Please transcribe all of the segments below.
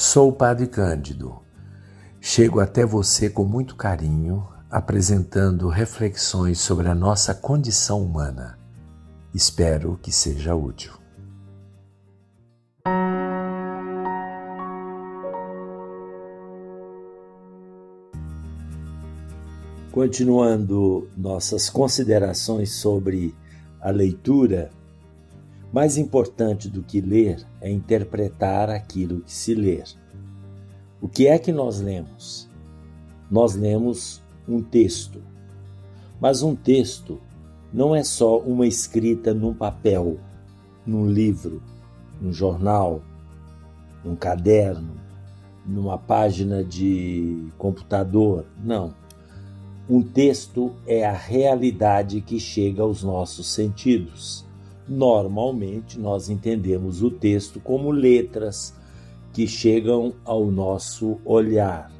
Sou o Padre Cândido. Chego até você com muito carinho, apresentando reflexões sobre a nossa condição humana. Espero que seja útil. Continuando nossas considerações sobre a leitura, mais importante do que ler é interpretar aquilo que se ler. O que é que nós lemos? Nós lemos um texto. Mas um texto não é só uma escrita num papel, num livro, num jornal, num caderno, numa página de computador. Não. Um texto é a realidade que chega aos nossos sentidos. Normalmente, nós entendemos o texto como letras que chegam ao nosso olhar.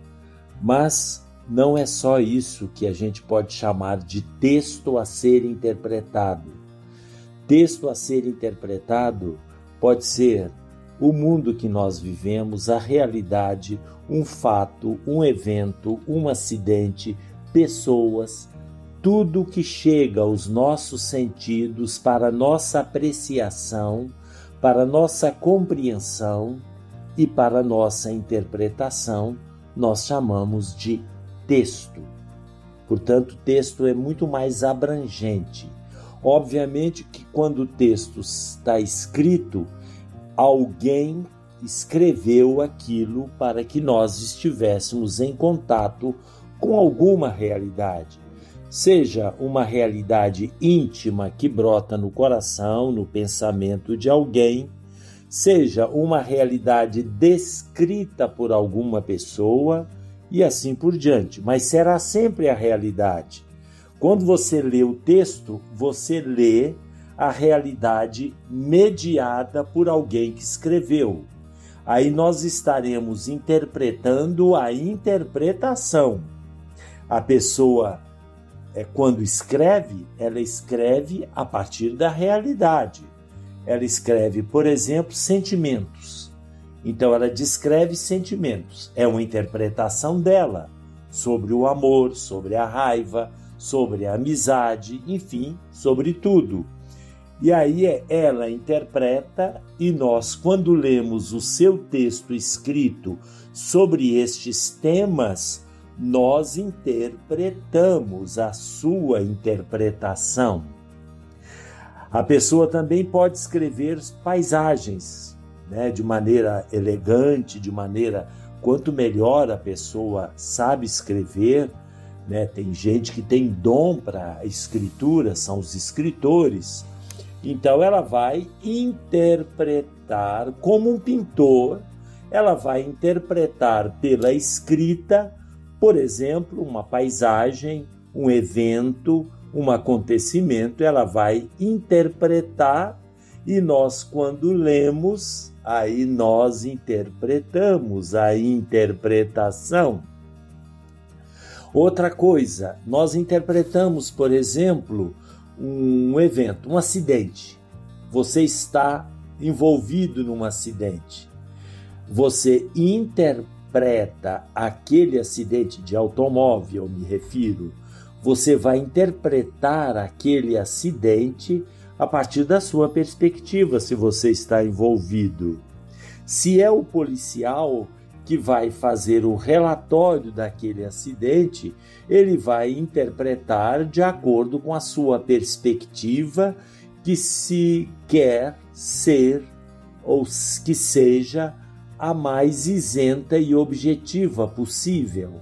Mas não é só isso que a gente pode chamar de texto a ser interpretado. Texto a ser interpretado pode ser o mundo que nós vivemos, a realidade, um fato, um evento, um acidente, pessoas, tudo que chega aos nossos sentidos para nossa apreciação, para nossa compreensão e para nossa interpretação, nós chamamos de texto. Portanto, texto é muito mais abrangente. Obviamente que quando o texto está escrito, alguém escreveu aquilo para que nós estivéssemos em contato com alguma realidade, seja uma realidade íntima que brota no coração, no pensamento de alguém, seja uma realidade descrita por alguma pessoa e assim por diante, mas será sempre a realidade. Quando você lê o texto, você lê a realidade mediada por alguém que escreveu. Aí nós estaremos interpretando a interpretação a pessoa, é, quando escreve, ela escreve a partir da realidade. Ela escreve, por exemplo, sentimentos. Então, ela descreve sentimentos. É uma interpretação dela sobre o amor, sobre a raiva, sobre a amizade, enfim, sobre tudo. E aí é, ela interpreta, e nós, quando lemos o seu texto escrito sobre estes temas, nós interpretamos a sua interpretação. A pessoa também pode escrever paisagens, né, de maneira elegante, de maneira quanto melhor a pessoa sabe escrever, né? Tem gente que tem dom para escritura, são os escritores. Então ela vai interpretar como um pintor, ela vai interpretar pela escrita por exemplo, uma paisagem, um evento, um acontecimento, ela vai interpretar e nós, quando lemos, aí nós interpretamos a interpretação. Outra coisa, nós interpretamos, por exemplo, um evento, um acidente. Você está envolvido num acidente. Você interpreta interpreta aquele acidente de automóvel, me refiro, você vai interpretar aquele acidente a partir da sua perspectiva, se você está envolvido. Se é o policial que vai fazer o relatório daquele acidente, ele vai interpretar de acordo com a sua perspectiva que se quer ser ou que seja a mais isenta e objetiva possível.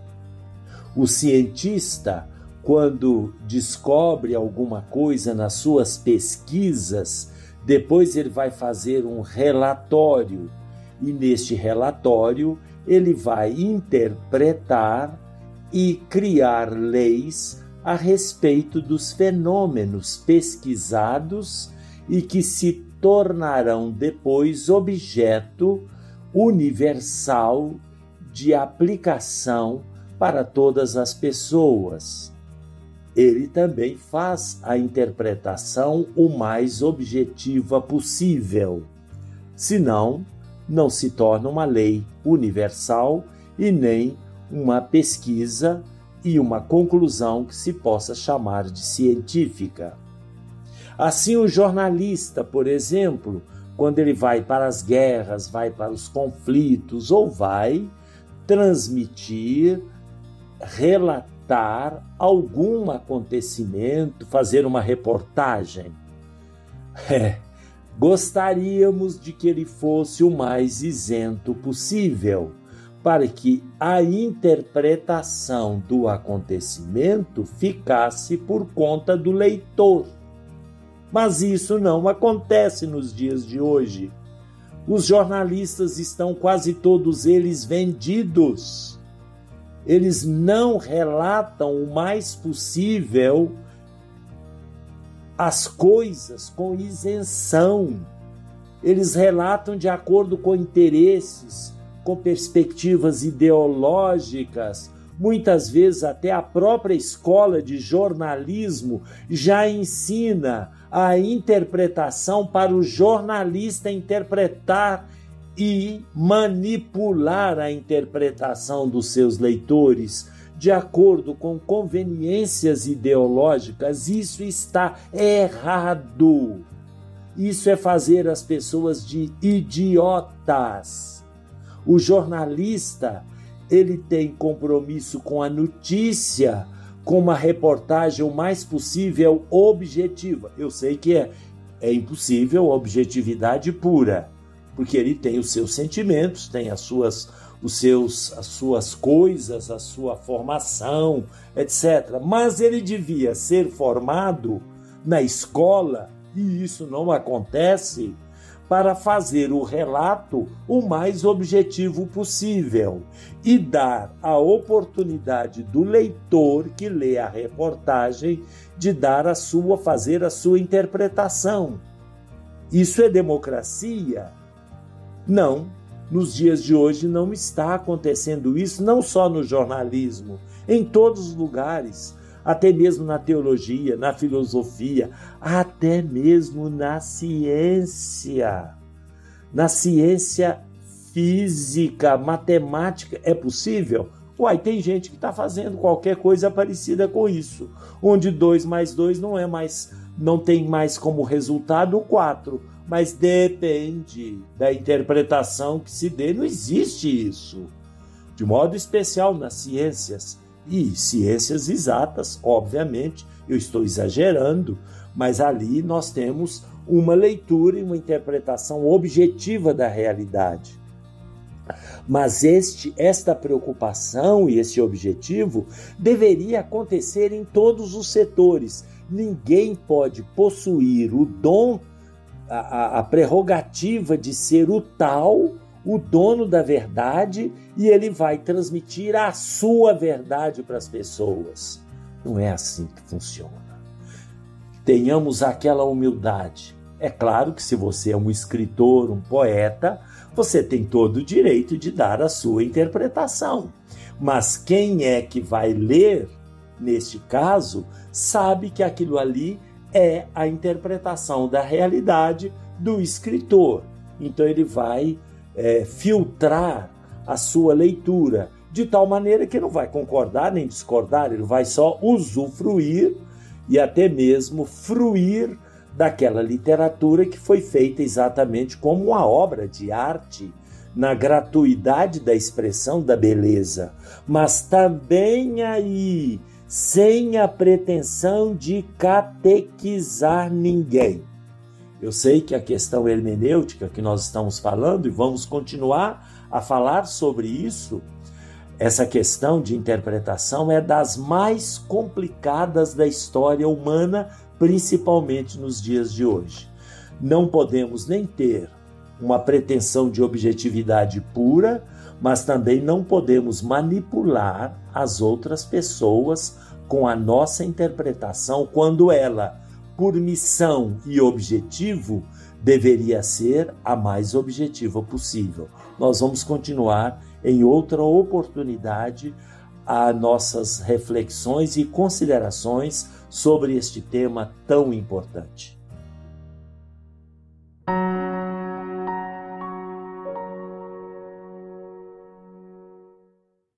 O cientista, quando descobre alguma coisa nas suas pesquisas, depois ele vai fazer um relatório e neste relatório ele vai interpretar e criar leis a respeito dos fenômenos pesquisados e que se tornarão depois objeto universal de aplicação para todas as pessoas. Ele também faz a interpretação o mais objetiva possível. Senão, não se torna uma lei universal e nem uma pesquisa e uma conclusão que se possa chamar de científica. Assim, o jornalista, por exemplo, quando ele vai para as guerras, vai para os conflitos ou vai transmitir, relatar algum acontecimento, fazer uma reportagem. É, gostaríamos de que ele fosse o mais isento possível, para que a interpretação do acontecimento ficasse por conta do leitor. Mas isso não acontece nos dias de hoje. Os jornalistas estão quase todos eles vendidos. Eles não relatam o mais possível as coisas com isenção. Eles relatam de acordo com interesses, com perspectivas ideológicas, muitas vezes até a própria escola de jornalismo já ensina a interpretação para o jornalista interpretar e manipular a interpretação dos seus leitores de acordo com conveniências ideológicas. Isso está errado. Isso é fazer as pessoas de idiotas. O jornalista, ele tem compromisso com a notícia, com uma reportagem o mais possível objetiva. Eu sei que é, é impossível objetividade pura, porque ele tem os seus sentimentos, tem as suas, os seus, as suas coisas, a sua formação, etc. Mas ele devia ser formado na escola, e isso não acontece para fazer o relato o mais objetivo possível e dar a oportunidade do leitor que lê a reportagem de dar a sua fazer a sua interpretação. Isso é democracia? Não. Nos dias de hoje não está acontecendo isso, não só no jornalismo, em todos os lugares até mesmo na teologia, na filosofia, até mesmo na ciência. Na ciência física, matemática, é possível? Uai, tem gente que está fazendo qualquer coisa parecida com isso, onde 2 mais 2 não é mais, não tem mais como resultado 4, mas depende da interpretação que se dê, não existe isso. De modo especial nas ciências, e ciências exatas, obviamente, eu estou exagerando, mas ali nós temos uma leitura e uma interpretação objetiva da realidade. Mas este, esta preocupação e esse objetivo deveria acontecer em todos os setores. Ninguém pode possuir o dom, a, a prerrogativa de ser o tal o dono da verdade e ele vai transmitir a sua verdade para as pessoas. Não é assim que funciona. Tenhamos aquela humildade. É claro que se você é um escritor, um poeta, você tem todo o direito de dar a sua interpretação. Mas quem é que vai ler, neste caso, sabe que aquilo ali é a interpretação da realidade do escritor. Então ele vai é, filtrar a sua leitura, de tal maneira que não vai concordar nem discordar, ele vai só usufruir e até mesmo fruir daquela literatura que foi feita exatamente como uma obra de arte, na gratuidade da expressão da beleza, mas também aí sem a pretensão de catequizar ninguém. Eu sei que a questão hermenêutica que nós estamos falando, e vamos continuar a falar sobre isso, essa questão de interpretação é das mais complicadas da história humana, principalmente nos dias de hoje. Não podemos nem ter uma pretensão de objetividade pura, mas também não podemos manipular as outras pessoas com a nossa interpretação quando ela por missão e objetivo, deveria ser a mais objetiva possível. Nós vamos continuar em outra oportunidade a nossas reflexões e considerações sobre este tema tão importante.